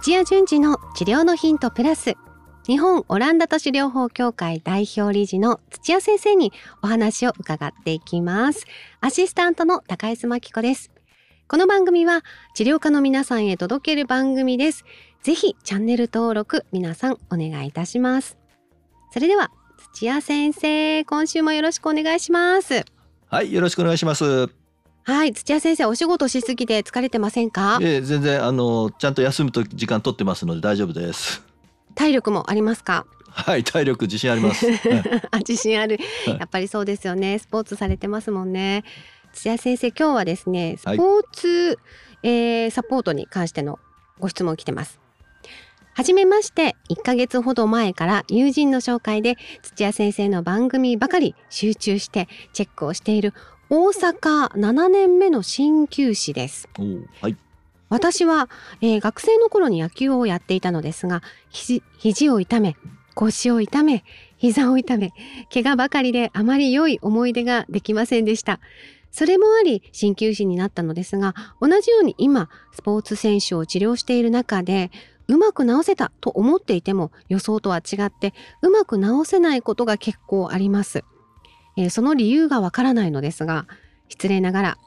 土屋順次の治療のヒントプラス。日本オランダ都市療法協会代表理事の土屋先生にお話を伺っていきます。アシスタントの高井真紀子です。この番組は治療家の皆さんへ届ける番組です。ぜひチャンネル登録皆さんお願いいたします。それでは土屋先生今週もよろしくお願いします。はいよろしくお願いします。はい土屋先生お仕事しすぎて疲れてませんか？えー、全然あのちゃんと休むと時間取ってますので大丈夫です。体力もありますか？はい体力自信あります。あ自信ある。やっぱりそうですよね。スポーツされてますもんね。土屋先生今日はですねスポーツ、はい、えー、サポートに関してのご質問来てます。はじめまして1ヶ月ほど前から友人の紹介で土屋先生の番組ばかり集中してチェックをしている大阪7年目の鍼灸師です。はい、私は、えー、学生の頃に野球をやっていたのですが肘を痛め腰を痛め膝を痛め怪我ばかりであまり良い思い出ができませんでした。それもあり鍼灸師になったのですが同じように今スポーツ選手を治療している中でうまく治せたと思っていても予想とは違ってうまく治せないことが結構あります。えー、その理由がわからないのですが失礼ながら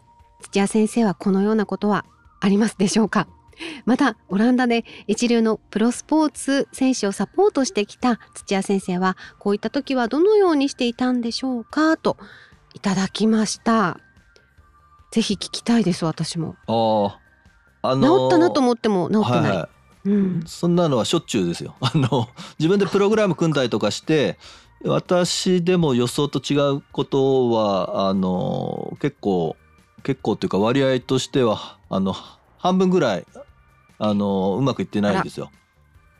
土屋先生はこのようなことはありますでしょうか？またオランダで一流のプロスポーツ選手をサポートしてきた土屋先生はこういった時はどのようにしていたんでしょうか？といただきました。ぜひ聞きたいです私も。ああのー、治ったなと思っても治ってない、はいはい。うん、そんなのはしょっちゅうですよ。あの自分でプログラム組んだりとかして私でも予想と違うことはあの結構結構っていうか割合としてはあの半分ぐらいあのうまくいってないんですよ。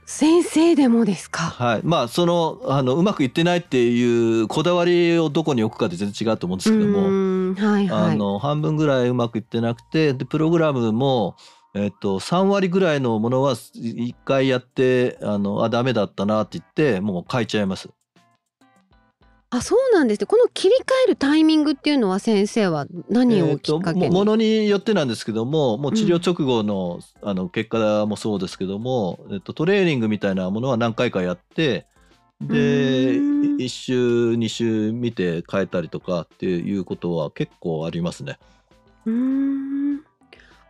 先生でもですか？はい、まあそのあのうまくいってないっていうこだわりをどこに置くかで全然違うと思うんですけども、はいはい、あの半分ぐらいうまくいってなくてでプログラムもえっと、3割ぐらいのものは1回やってあのあダメだったなって言ってもう変えちゃいます。あそうなんですね。この切り替えるタイミングっていうのは先生は何をきっかけに、えー、ものによってなんですけどももう治療直後のうん、あの結果もそうですけども、えっと、トレーニングみたいなものは何回かやってで1週2週見て変えたりとかっていうことは結構ありますね。うん。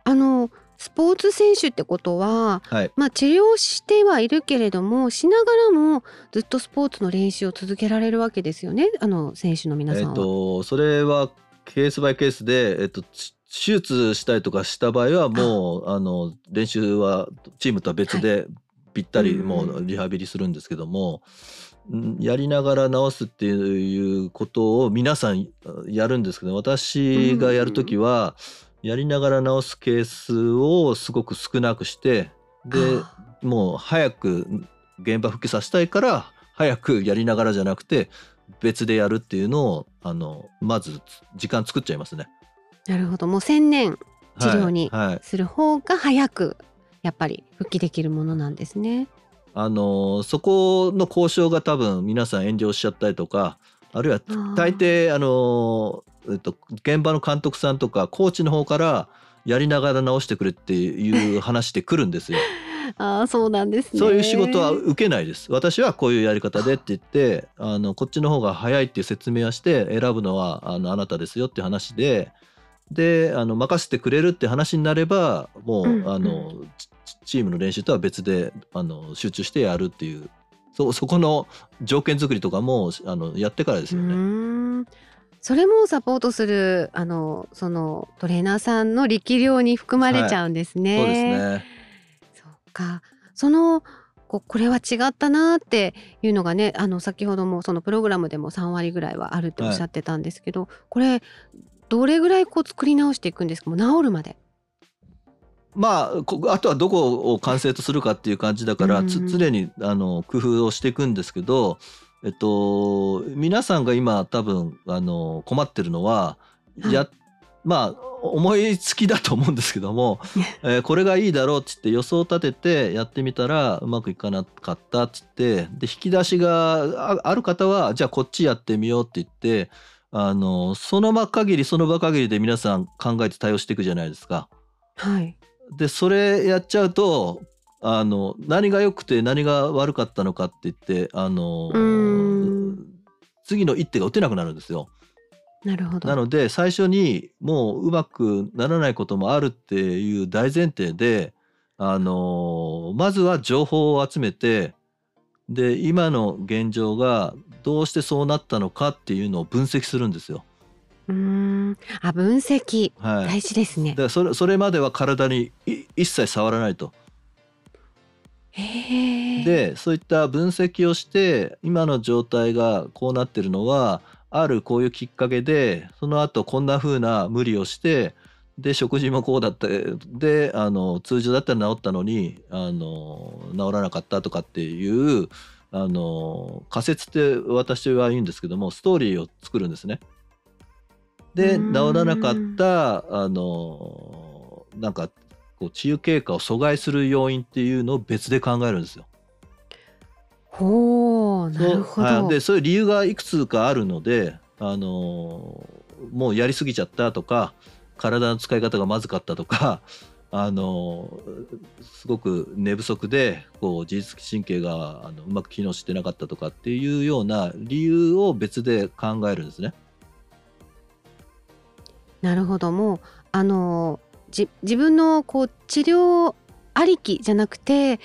あのスポーツ選手ってことは、はい、まあ治療してはいるけれどもしながらもずっとスポーツの練習を続けられるわけですよね？あの選手の皆さんは。えっと、それはケースバイケースで、えっと、手術したりとかした場合はもうあ。の練習はチームとは別でぴったりもうリハビリするんですけども、はい、やりながら治すっていうことを皆さんやるんですけど私がやる時は、うんやりながら直すケースをすごく少なくしてでもう早く現場復帰させたいから早くやりながらじゃなくて別でやるっていうのをあのまず時間作っちゃいますね。なるほどもう専念治療にする方が早くやっぱり復帰できるものなんですね。あのそこの交渉が多分皆さん遠慮しちゃったりとかあるいは大抵あのえっと、現場の監督さんとかコーチの方からやりながら直してくれっていう話で来るんですよ。あそうなんです、ね、そういう仕事は受けないです。私はこういうやり方でって言ってあのこっちの方が早いっていう説明はして選ぶのはあのあなたですよって話でであの任せてくれるって話になればもう、うんうん、あのチームの練習とは別であの集中してやるっていうそそこの条件作りとかもあのやってからですよね。それもサポートするあのそのトレーナーさんの力量に含まれちゃうんですね。はい、そうですね。そうか。そのここれは違ったなっていうのがねあの先ほどもそのプログラムでも3割ぐらいはあるっておっしゃってたんですけど、はい、これどれぐらいこう作り直していくんですか？もう治るまで。まあ、あとはどこを完成とするかっていう感じだから、うん、常にあの工夫をしていくんですけどえっと、皆さんが今多分あの困ってるのは、やまあ思いつきだと思うんですけども、えー、これがいいだろうっつって予想を立ててやってみたらうまくいかなかったっつってで引き出しがある方はじゃあこっちやってみようって言ってあのその場限りその場限りで皆さん考えて対応していくじゃないですか。はい、でそれやっちゃうとあの何が良くて何が悪かったのかって言ってあのうん次の一手が打てなくなるんですよ。なるほど。なので最初にもううまくならないこともあるっていう大前提であのまずは情報を集めてで今の現状がどうしてそうなったのかっていうのを分析するんですよ。うーん。あ、分析。はい、大事ですね。でそれそれまでは体にい一切触らないと。でそういった分析をして今の状態がこうなってるのはあるこういうきっかけでその後こんな風な無理をしてで食事もこうだったであの通常だったら治ったのにあの治らなかったとかっていうあの仮説って私は言うんですけどもストーリーを作るんですね。で治らなかったあのなんかこう治癒経過を阻害する要因っていうのを別で考えるんですよ。ほう、なるほど。はいでそういう理由がいくつかあるので、あのーもうやりすぎちゃったとか体の使い方がまずかったとか、あのーすごく寝不足でこう自律神経があのうまく機能してなかったとかっていうような理由を別で考えるんですね。なるほど。もうあのじ自分のこう治療ありきじゃなくて、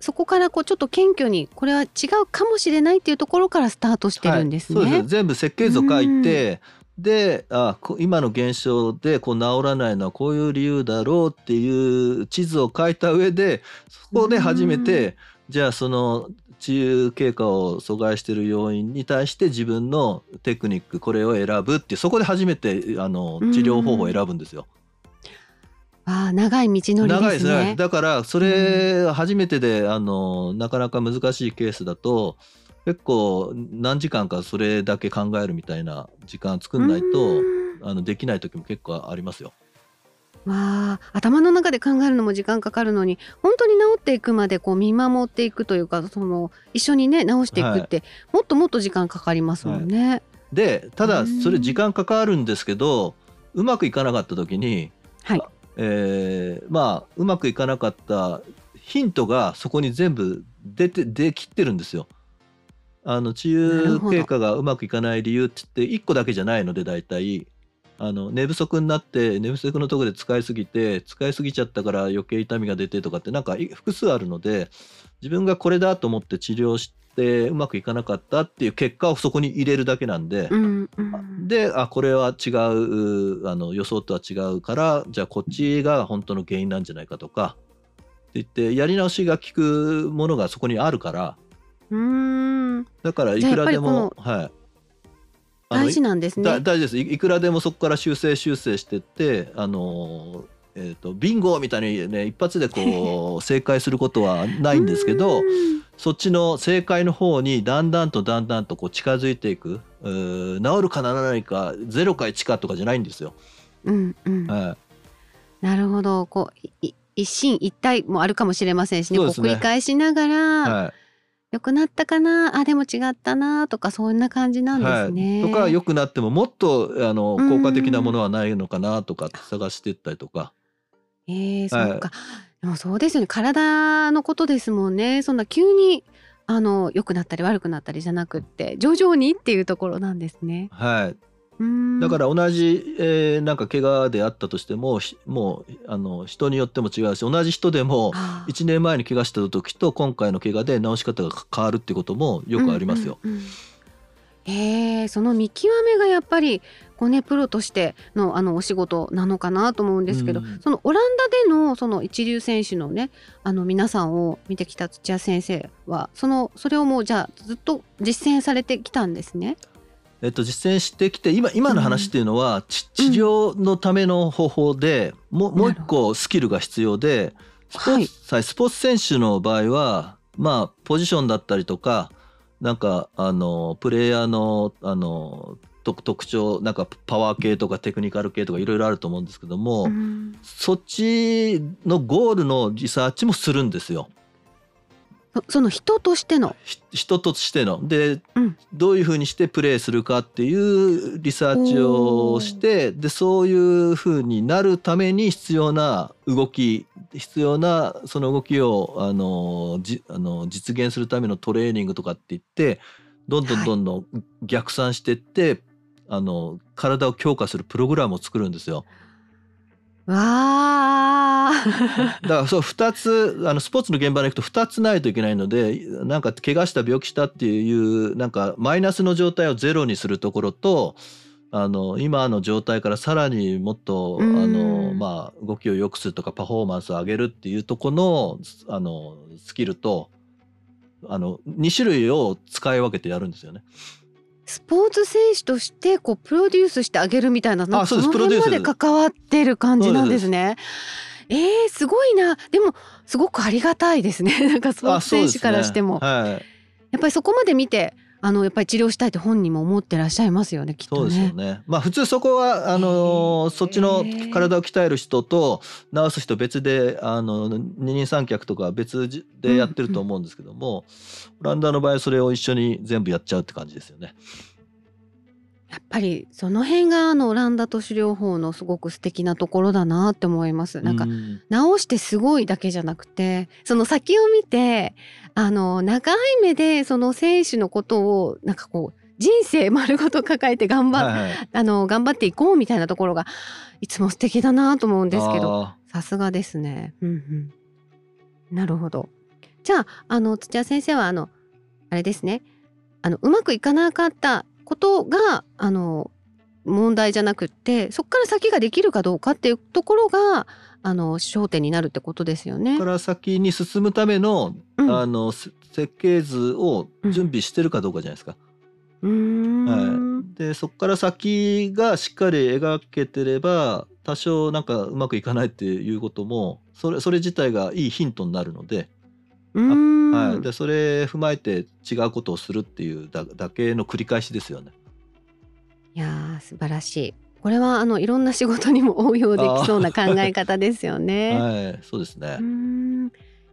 そこからこうちょっと謙虚にこれは違うかもしれないっていうところからスタートしてるんですね。はい、そうです全部設計図を書いてであこ今の現象でこう治らないのはこういう理由だろうっていう地図を書いた上でそこで初めてじゃあその治癒経過を阻害している要因に対して自分のテクニックこれを選ぶってそこで初めてあの治療方法を選ぶんですよ。ああ長い道のり長いですすでね。ね。だからそれ初めてであのなかなか難しいケースだと結構何時間かそれだけ考えるみたいな時間作んないとあのできない時も結構ありますよ。わあ頭の中で考えるのも時間かかるのに本当に治っていくまでこう見守っていくというかその一緒にね治していくって、もっともっと時間かかりますもんね。でただうんそれ時間かかるんですけどうまくいかなかった時に、はいえーまあうまくいかなかったヒントがそこに全部出て出きってるんですよ。あの治癒経過がうまくいかない理由って言って1個だけじゃないので大体あの寝不足になって寝不足のとこで使いすぎて使いすぎちゃったから余計痛みが出てとかってなんか複数あるので自分がこれだと思って治療してうまくいかなかったっていう結果をそこに入れるだけなんで、うんうん、であこれは違うあの予想とは違うからじゃあこっちが本当の原因なんじゃないかとか。って言ってやり直しが効くものがそこにあるから。うーん。だからいくらでもはい。大事なんですね。だ大事です。いいくらでもそこから修正修正してってあのえー、とビンゴみたいにね一発でこう 正解することはないんですけどうん。そっちの正解の方にだんだんとだんだんとこう近づいていく。治るかならないか0か1かとかじゃないんですよ。うんうん、はなるほど。こう一進一退もあるかもしれませんしね。ね。繰り返しながら、いはい。良くなったかなあでも違ったなとかそんな感じなんですね。はい、とか良くなってももっとあのうん。効果的なものはないのかなとか探していったりとか。えー、はいそうか。でもそうですよね。体のことですもんね。そんな急にあの良くなったり悪くなったりじゃなくって徐々にっていうところなんですね。はい、うーんだから同じ、えーなんか怪我であったとしてもひもうあの人によっても違うし同じ人でもあー1年前に怪我した時と今回の怪我で治し方が変わるってこともよくありますんうんうんえーその見極めがやっぱりこうねプロとしてのあのお仕事なのかなと思うんですけど、うん。そのオランダでのその一流選手のねあの皆さんを見てきた土屋先生はそのそれをもうじゃあずっと実践されてきたんですね。えっと、実践してきて今今の話っていうのは、ち治療のための方法でもうもう一個スキルが必要でスポーツ,、はい、スポーツ選手の場合はまあポジションだったりとかなんかあのプレイヤーのあの特特徴なんかパワー系とかテクニカル系とかいろいろあると思うんですけども、うんそっちのゴールのリサーチもするんですよ。そその人としての？ひ人としてので、うんどういうふうにしてプレーするかっていうリサーチをしてでそういうふうになるために必要な動き必要なその動きをあのじあの実現するためのトレーニングとかって言ってどんどんどんどん逆算してって、あの体を強化するプログラムを作るんですよ。わあ。だからそう2つあのスポーツの現場に行くと2つないといけないのでなんか怪我した病気したっていうなんかマイナスの状態をゼロにするところとあの今の状態からさらにもっとあうんの、まあ、動きを良くするとかパフォーマンスを上げるっていうところのあのスキルとあの2種類を使い分けてやるんですよね。スポーツ選手としてこうプロデュースしてあげるみたいなあそうです。の辺まで関わってる感じなんですね。えー、すごいな。でもすごくありがたいですね。なんかスポーツ選手からしても、はい、やっぱりそこまで見てあのやっぱり治療したいって本人も思ってらっしゃいますよねきっとそうですよね。ね。まあ普通そこはあのそっちの体を鍛える人と治す人別であの二人三脚とか別でやってると思うんですけども、オランダの場合はそれを一緒に全部やっちゃうって感じですよね。やっぱりその辺があのオランダ都市療法のすごく素敵なところだなって思います。なんかうん直してすごいだけじゃなくてその先を見てあの長い目でその選手のことをなんかこう人生丸ごと抱えて頑張,、はいはいあの頑張っていこうみたいなところがいつも素敵だなと思うんですけどあさすがですね。うんうん、なるほど。じゃああの土屋先生はあのあれですねあのうまくいかなかったことがあの問題じゃなくってそこから先ができるかどうかっていうところがあの焦点になるってことですよね。から先に進むための、うんあのせ設計図を準備してるかどうかじゃないですか。うーんはい、でそこから先がしっかり描けてれば多少なんかうまくいかないっていうこともそれそれ自体がいいヒントになるので,、はい、でそれ踏まえて違うことをするっていうだだけの繰り返しですよね。いやー素晴らしい。これはあのいろんな仕事にも応用できそうな考え方ですよね。はい、そうですね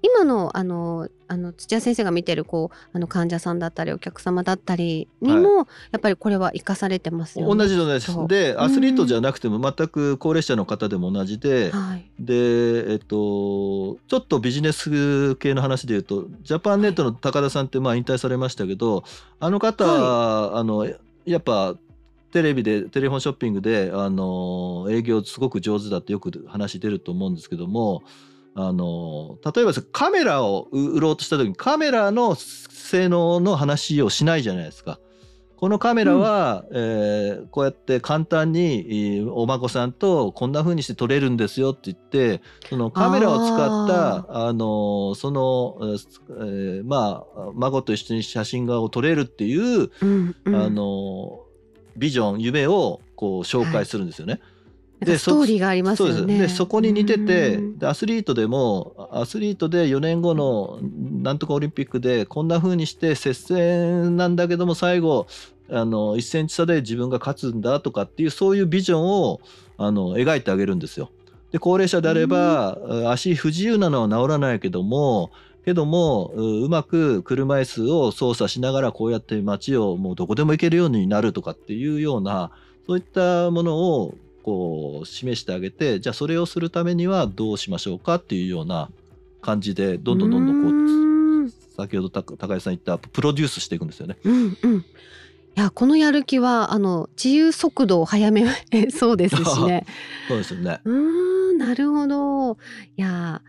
今のあのあの土屋先生が見てるこうあの患者さんだったりお客様だったりにも、やっぱりこれは生かされてますよね。同じのですそう。でアスリートじゃなくても全く高齢者の方でも同じで、はい。でえっとちょっとビジネス系の話で言うとジャパンネットの高田さんってまあ引退されましたけどあの方、あのやっぱテレビでテレフォンショッピングであの営業すごく上手だってよく話出ると思うんですけどもあの例えばカメラを売ろうとした時にカメラの性能の話をしないじゃないですか。このカメラは、えーこうやって簡単にえーお孫さんとこんな風にして撮れるんですよって言ってそのカメラを使ったあのその、えーえーまあ孫と一緒に写真画を撮れるっていう、うんうん、あのビジョン夢をこう紹介するんですよね。なんかストーリーがありますよね。そうでそこに似ててアスリートでもアスリートで4年後のなんとかオリンピックでこんな風にして接戦なんだけども最後あの1センチ差で自分が勝つんだとかっていうそういうビジョンをあの描いてあげるんですよ。で高齢者であれば、足不自由なのは治らないけどもけどもううまく車椅子を操作しながらこうやって街をもうどこでも行けるようになるとかっていうようなそういったものをこう示してあげてじゃあそれをするためにはどうしましょうかっていうような感じでどんどんどんどんこう先ほど高高井さん言ったプロデュースしていくんですよね。うんうん。いやこのやる気はあの治癒速度を早めそうですしね。そうですよね。うーんなるほど。いや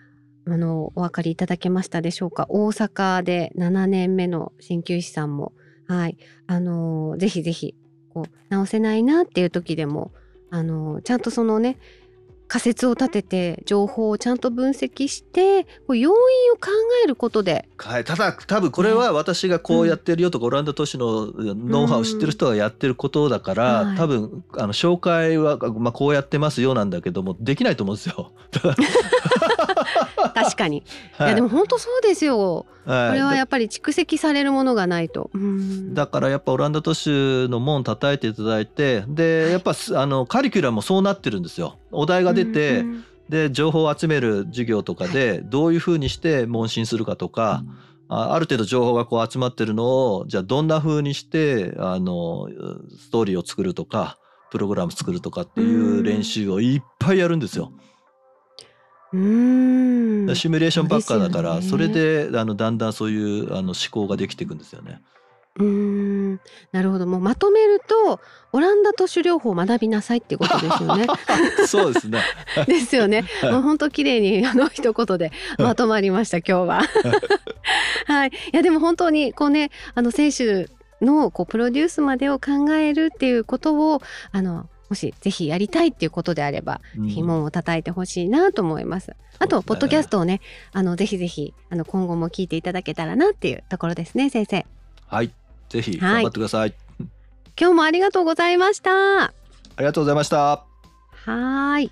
あのお分かりいただけましたでしょうか？大阪で7年目の鍼灸師さんもはいあのぜひぜひこう直せないなっていう時でもあのちゃんとそのね仮説を立てて情報をちゃんと分析して要因を考えることで。はい、ただ多分これは私がこうやってるよとか、オランダ都市のノウハウを知ってる人がやってることだから、はい。多分あの紹介は、まあ、こうやってますよなんだけどもできないと思うんですよ。確かに、い、はい。やでも本当そうですよ。はい。これはやっぱり蓄積されるものがないと。うん。だからやっぱオランダ都市の門叩いていただいてでやっぱすあのカリキュラムもそうなってるんですよ。お題が出て、うんうんで情報を集める授業とかでどういうふうにして問診するかとか、あある程度情報がこう集まってるのをじゃあどんな風にしてあのストーリーを作るとかプログラム作るとかっていう練習をいっぱいやるんですよ。うーんシミュレーションばっかだからそ,、れであのだんだんそういうあの思考ができていくんですよね。うーんなるほどもうまとめるとオランダ都市療法を学びなさいってことですよね。そうですね。ですよね。はいもう本当綺麗にあの一言でまとまりました今日は。はい。いやでも本当にこうねあの選手のこうプロデュースまでを考えるっていうことをあのもしぜひやりたいっていうことであれば、うんぜひ門を叩いてほしいなと思います。あと、ねポッドキャストをねあのぜひぜひあの今後も聞いていただけたらなっていうところですね先生。はい。ぜひはい頑張ってください。今日もありがとうございました。ありがとうございました。はーい。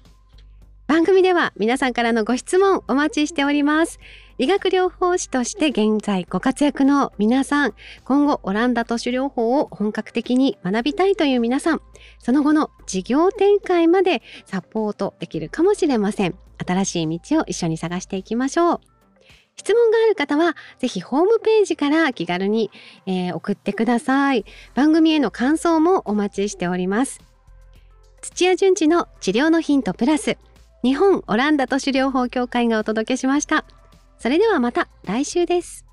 番組では皆さんからのご質問お待ちしております。理学療法士として現在ご活躍の皆さん、今後オランダ都市療法を本格的に学びたいという皆さん、その後の事業展開までサポートできるかもしれません。新しい道を一緒に探していきましょう。質問がある方は、ぜひホームページから気軽に、えー送ってください。番組への感想もお待ちしております。土屋順次の治療のヒントプラス日本オランダ都市療法協会がお届けしましたそれではまた来週です。